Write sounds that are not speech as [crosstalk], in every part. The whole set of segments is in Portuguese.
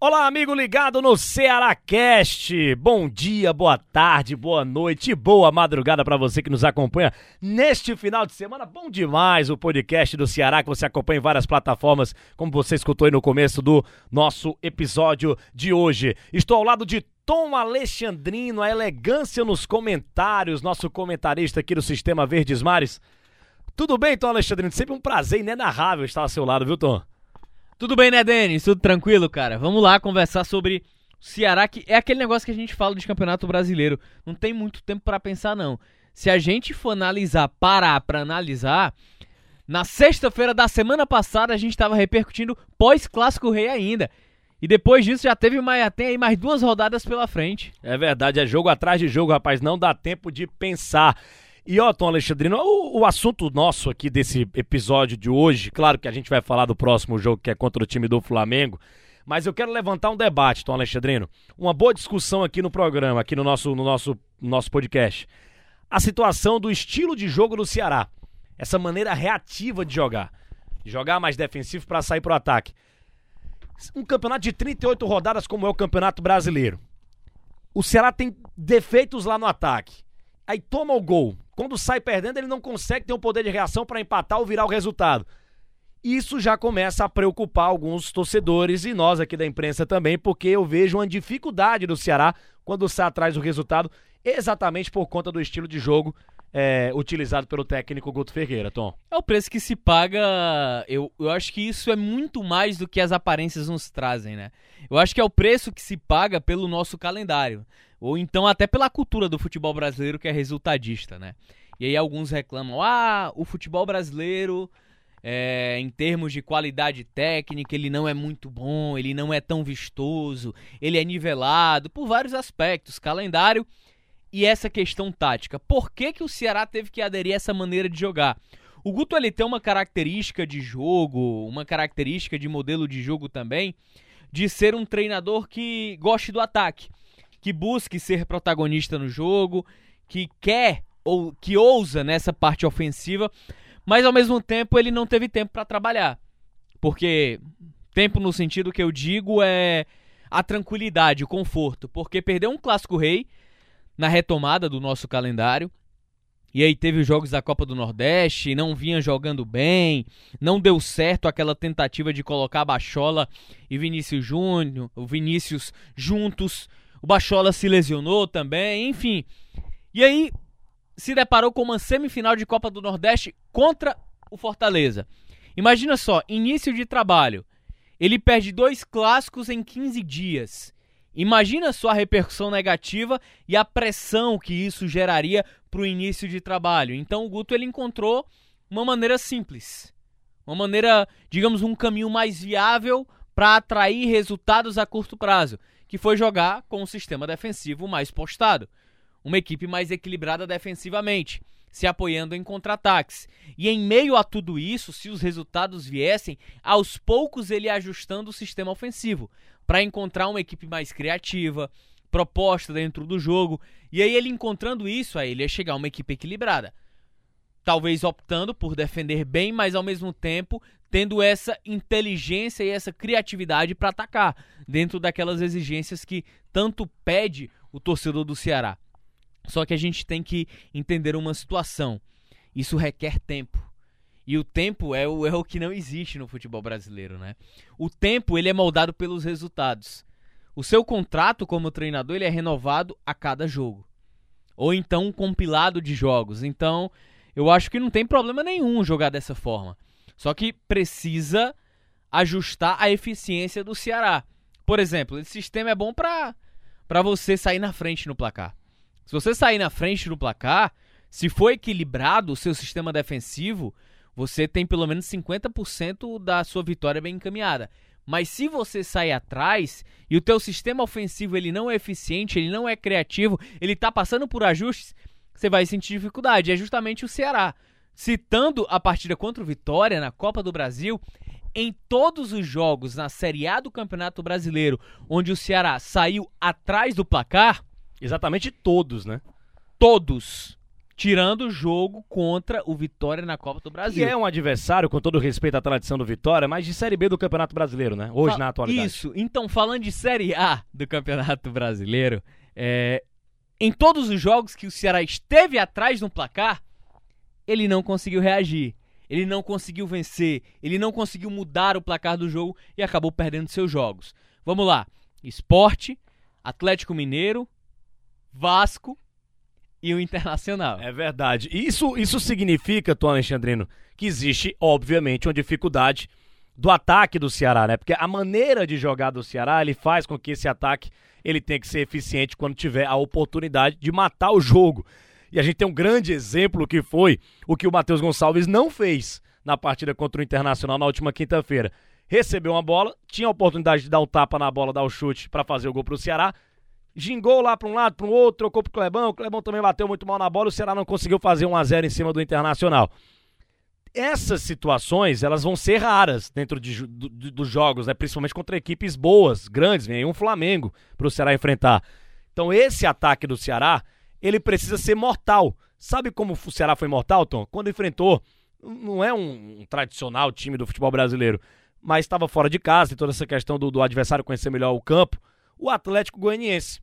Olá, amigo ligado no Ceará Cast. Bom dia, boa tarde, boa noite, boa madrugada para você que nos acompanha neste final de semana. Bom demais o podcast do Ceará que você acompanha em várias plataformas, como você escutou aí no começo do nosso episódio de hoje. Estou ao lado de Tom Alexandrino, a elegância nos comentários, nosso comentarista aqui do Sistema Verdes Mares. Tudo bem, Tom Alexandrino? Sempre um prazer inenarrável estar ao seu lado, viu, Tom? Tudo bem, né, Denis? Tudo tranquilo, cara? Vamos lá conversar sobre o Ceará, que é aquele negócio que a gente fala de Campeonato Brasileiro. Não tem muito tempo para pensar, não. Se a gente for analisar, parar para analisar, na sexta-feira da semana passada a gente estava repercutindo pós-clássico rei ainda. E depois disso já teve mais, tem aí mais duas rodadas pela frente. É verdade, é jogo atrás de jogo, rapaz. Não dá tempo de pensar. E ó, Tom Alexandrino, o, o, assunto nosso aqui desse episódio de hoje, claro que a gente vai falar do próximo jogo que é contra o time do Flamengo, mas eu quero levantar um debate, Tom Alexandrino. Uma boa discussão aqui no programa, aqui no nosso, no nosso, no nosso podcast. A situação do estilo de jogo do Ceará. Essa maneira reativa de jogar. Jogar mais defensivo para sair pro ataque. Um campeonato de 38 rodadas como é o Campeonato Brasileiro. O Ceará tem defeitos lá no ataque. Aí toma o gol. Quando sai perdendo, ele não consegue ter um poder de reação para empatar ou virar o resultado. Isso já começa a preocupar alguns torcedores e nós aqui da imprensa também, porque eu vejo uma dificuldade do Ceará quando sai atrás do resultado, exatamente por conta do estilo de jogo é, utilizado pelo técnico Guto Ferreira, Tom. É o preço que se paga. Eu, eu acho que isso é muito mais do que as aparências nos trazem, né? Eu acho que é o preço que se paga pelo nosso calendário. Ou então até pela cultura do futebol brasileiro que é resultadista, né? E aí alguns reclamam: ah, o futebol brasileiro, é, em termos de qualidade técnica, ele não é muito bom, ele não é tão vistoso, ele é nivelado por vários aspectos, calendário e essa questão tática. Por que, que o Ceará teve que aderir a essa maneira de jogar? O Guto ele tem uma característica de jogo, uma característica de modelo de jogo também, de ser um treinador que goste do ataque que busque ser protagonista no jogo, que quer ou que ousa nessa parte ofensiva, mas ao mesmo tempo ele não teve tempo para trabalhar. Porque tempo no sentido que eu digo é a tranquilidade, o conforto, porque perdeu um clássico rei na retomada do nosso calendário. E aí teve os jogos da Copa do Nordeste, não vinha jogando bem, não deu certo aquela tentativa de colocar a Bachola e Vinícius Júnior, o Vinícius juntos. O Bachola se lesionou também, enfim. E aí se deparou com uma semifinal de Copa do Nordeste contra o Fortaleza. Imagina só, início de trabalho. Ele perde dois clássicos em 15 dias. Imagina só a repercussão negativa e a pressão que isso geraria para o início de trabalho. Então o Guto ele encontrou uma maneira simples, uma maneira, digamos, um caminho mais viável para atrair resultados a curto prazo que foi jogar com um sistema defensivo mais postado. Uma equipe mais equilibrada defensivamente, se apoiando em contra-ataques. E em meio a tudo isso, se os resultados viessem, aos poucos ele ajustando o sistema ofensivo para encontrar uma equipe mais criativa, proposta dentro do jogo. E aí ele encontrando isso, aí ele ia chegar a uma equipe equilibrada. Talvez optando por defender bem, mas ao mesmo tempo tendo essa inteligência e essa criatividade para atacar, dentro daquelas exigências que tanto pede o torcedor do Ceará. Só que a gente tem que entender uma situação. Isso requer tempo. E o tempo é o, [laughs] é o que não existe no futebol brasileiro, né? O tempo ele é moldado pelos resultados. O seu contrato como treinador ele é renovado a cada jogo. Ou então um compilado de jogos. Então, eu acho que não tem problema nenhum jogar dessa forma. Só que precisa ajustar a eficiência do Ceará. Por exemplo, esse sistema é bom para para você sair na frente no placar. Se você sair na frente no placar, se for equilibrado o seu sistema defensivo, você tem pelo menos 50% da sua vitória bem encaminhada. Mas se você sai atrás e o teu sistema ofensivo ele não é eficiente, ele não é criativo, ele está passando por ajustes, você vai sentir dificuldade. É justamente o Ceará citando a partida contra o Vitória na Copa do Brasil, em todos os jogos na Série A do Campeonato Brasileiro, onde o Ceará saiu atrás do placar, Exatamente todos, né? Todos. Tirando o jogo contra o Vitória na Copa do Brasil. Que é um adversário, com todo respeito à tradição do Vitória, mas de Série B do Campeonato Brasileiro, né? Hoje, Fa- na atualidade. Isso. Então, falando de Série A do Campeonato Brasileiro, é, em todos os jogos que o Ceará esteve atrás no placar, ele não conseguiu reagir. Ele não conseguiu vencer. Ele não conseguiu mudar o placar do jogo e acabou perdendo seus jogos. Vamos lá. Esporte, Atlético Mineiro, Vasco e o Internacional. É verdade. Isso, isso significa, Tom Alexandrino, que existe, obviamente, uma dificuldade do ataque do Ceará, né? Porque a maneira de jogar do Ceará, ele faz com que esse ataque ele tenha que ser eficiente quando tiver a oportunidade de matar o jogo. E a gente tem um grande exemplo que foi o que o Matheus Gonçalves não fez na partida contra o Internacional na última quinta-feira. Recebeu uma bola, tinha a oportunidade de dar um tapa na bola, dar o chute para fazer o gol pro Ceará, gingou lá para um lado, para o outro, trocou pro Clebão. O Clebão também bateu muito mal na bola. O Ceará não conseguiu fazer 1 a 0 em cima do Internacional. Essas situações, elas vão ser raras dentro de, do- do- dos jogos, né? principalmente contra equipes boas, grandes. Vem um Flamengo para o Ceará enfrentar. Então, esse ataque do Ceará, ele precisa ser mortal. Sabe como o Ceará foi mortal, Tom? Quando enfrentou, não é um, um tradicional time do futebol brasileiro, mas estava fora de casa, e toda essa questão do, do adversário conhecer melhor o campo, o Atlético Goianiense.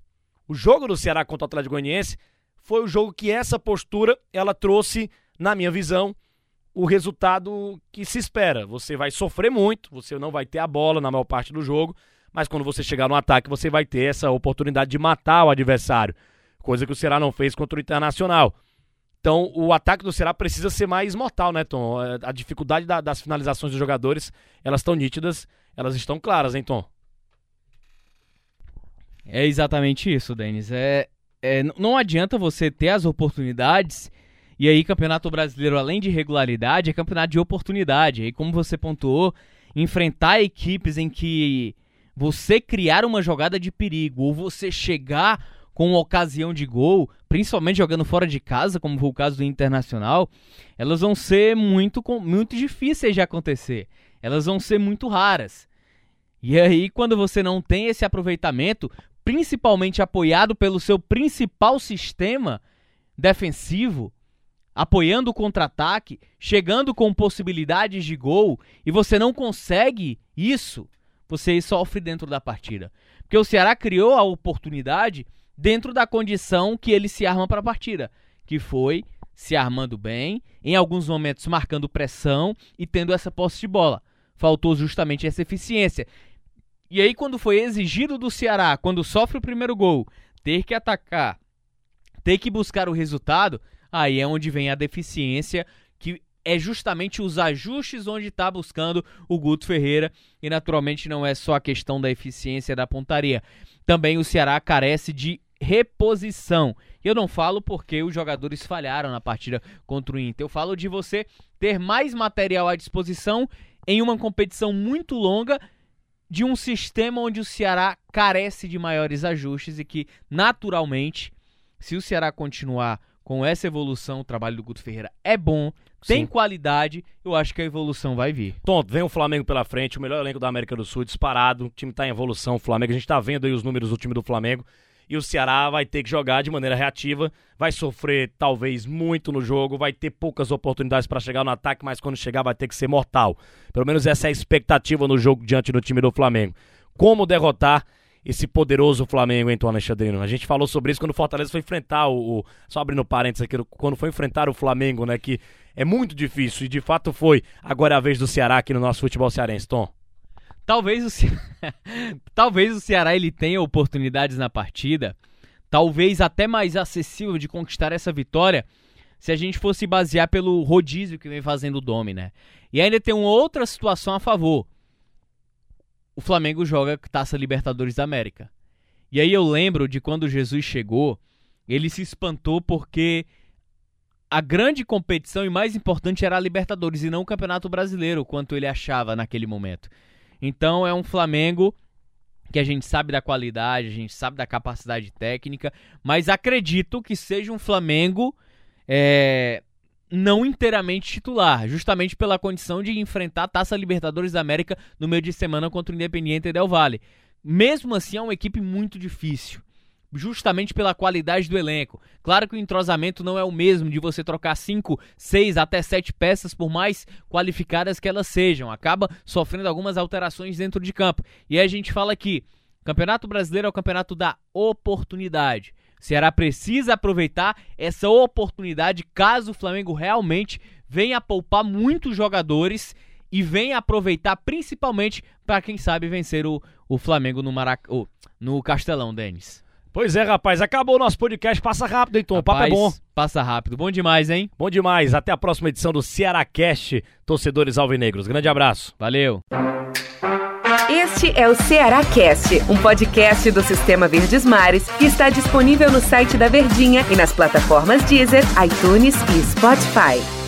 O jogo do Ceará contra o Atlético Goianiense foi o jogo que essa postura ela trouxe, na minha visão, o resultado que se espera. Você vai sofrer muito, você não vai ter a bola na maior parte do jogo, mas quando você chegar no ataque, você vai ter essa oportunidade de matar o adversário, coisa que o Ceará não fez contra o Internacional. Então, o ataque do Ceará precisa ser mais mortal, né, Tom? É, A dificuldade da- das finalizações dos jogadores, elas estão nítidas, elas estão claras, hein, Tom? É exatamente isso, Denis. É, é, não adianta você ter as oportunidades. E aí, Campeonato Brasileiro, além de regularidade, é campeonato de oportunidade. Aí, como você pontuou, enfrentar equipes em que você criar uma jogada de perigo ou você chegar com uma ocasião de gol, principalmente jogando fora de casa, como foi o caso do Internacional, elas vão ser muito, muito difíceis de acontecer. Elas vão ser muito raras. E aí, quando você não tem esse aproveitamento, principalmente apoiado pelo seu principal sistema defensivo, apoiando o contra-ataque, chegando com possibilidades de gol, e você não consegue isso, você sofre dentro da partida. Porque o Ceará criou a oportunidade dentro da condição que ele se arma para a partida, que foi se armando bem, em alguns momentos marcando pressão e tendo essa posse de bola. Faltou justamente essa eficiência. E aí, quando foi exigido do Ceará, quando sofre o primeiro gol, ter que atacar, ter que buscar o resultado, aí é onde vem a deficiência, que é justamente os ajustes onde está buscando o Guto Ferreira. E naturalmente não é só a questão da eficiência da pontaria. Também o Ceará carece de reposição. Eu não falo porque os jogadores falharam na partida contra o Inter. Eu falo de você ter mais material à disposição em uma competição muito longa de um sistema onde o Ceará carece de maiores ajustes e que, naturalmente, se o Ceará continuar com essa evolução, o trabalho do Guto Ferreira é bom, tem Sim. qualidade, eu acho que a evolução vai vir. Tom, vem o Flamengo pela frente, o melhor elenco da América do Sul, disparado. O time tá em evolução, o Flamengo. A gente tá vendo aí os números do time do Flamengo. E o Ceará vai ter que jogar de maneira reativa, vai sofrer talvez muito no jogo, vai ter poucas oportunidades para chegar no ataque, mas quando chegar vai ter que ser mortal. Pelo menos essa é a expectativa no jogo diante do time do Flamengo. Como derrotar esse poderoso Flamengo, Tom Alexandrino? A gente falou sobre isso quando o Fortaleza foi enfrentar o, o- Só abrindo parênteses aqui, quando foi enfrentar o Flamengo, né? Que é muito difícil, e de fato foi. Agora é a vez do Ceará aqui no nosso futebol cearense, Tom. Talvez o, Ce... [laughs] talvez o Ceará ele tenha oportunidades na partida, talvez até mais acessível de conquistar essa vitória, se a gente fosse basear pelo rodízio que vem fazendo o Domi, né? E ainda tem uma outra situação a favor. O Flamengo joga Taça Libertadores da América. E aí eu lembro de quando Jesus chegou, ele se espantou porque a grande competição e mais importante era a Libertadores e não o Campeonato Brasileiro, quanto ele achava naquele momento. Então é um Flamengo que a gente sabe da qualidade, a gente sabe da capacidade técnica, mas acredito que seja um Flamengo é, não inteiramente titular, justamente pela condição de enfrentar a Taça Libertadores da América no meio de semana contra o Independiente Del Valle. Mesmo assim, é uma equipe muito difícil, justamente pela qualidade do elenco. Claro que o entrosamento não é o mesmo de você trocar 5, 6 até 7 peças, por mais qualificadas que elas sejam. Acaba sofrendo algumas alterações dentro de campo. E aí a gente fala que Campeonato Brasileiro é o campeonato da oportunidade. O Ceará precisa aproveitar essa oportunidade caso o Flamengo realmente venha poupar muitos jogadores e venha aproveitar principalmente para quem sabe vencer o, o Flamengo no, Marac... Oh, no Castelão, Denis. Pois é, rapaz, acabou o nosso podcast. Passa rápido, então. o papo é bom. Passa rápido. Bom demais, hein? Bom demais. Até a próxima edição do Ceará Cast, torcedores alvinegros. Grande abraço. Valeu. Este é o Ceará Cast, um podcast do Sistema Verdes Mares que está disponível no site da Verdinha e nas plataformas Deezer, iTunes e Spotify.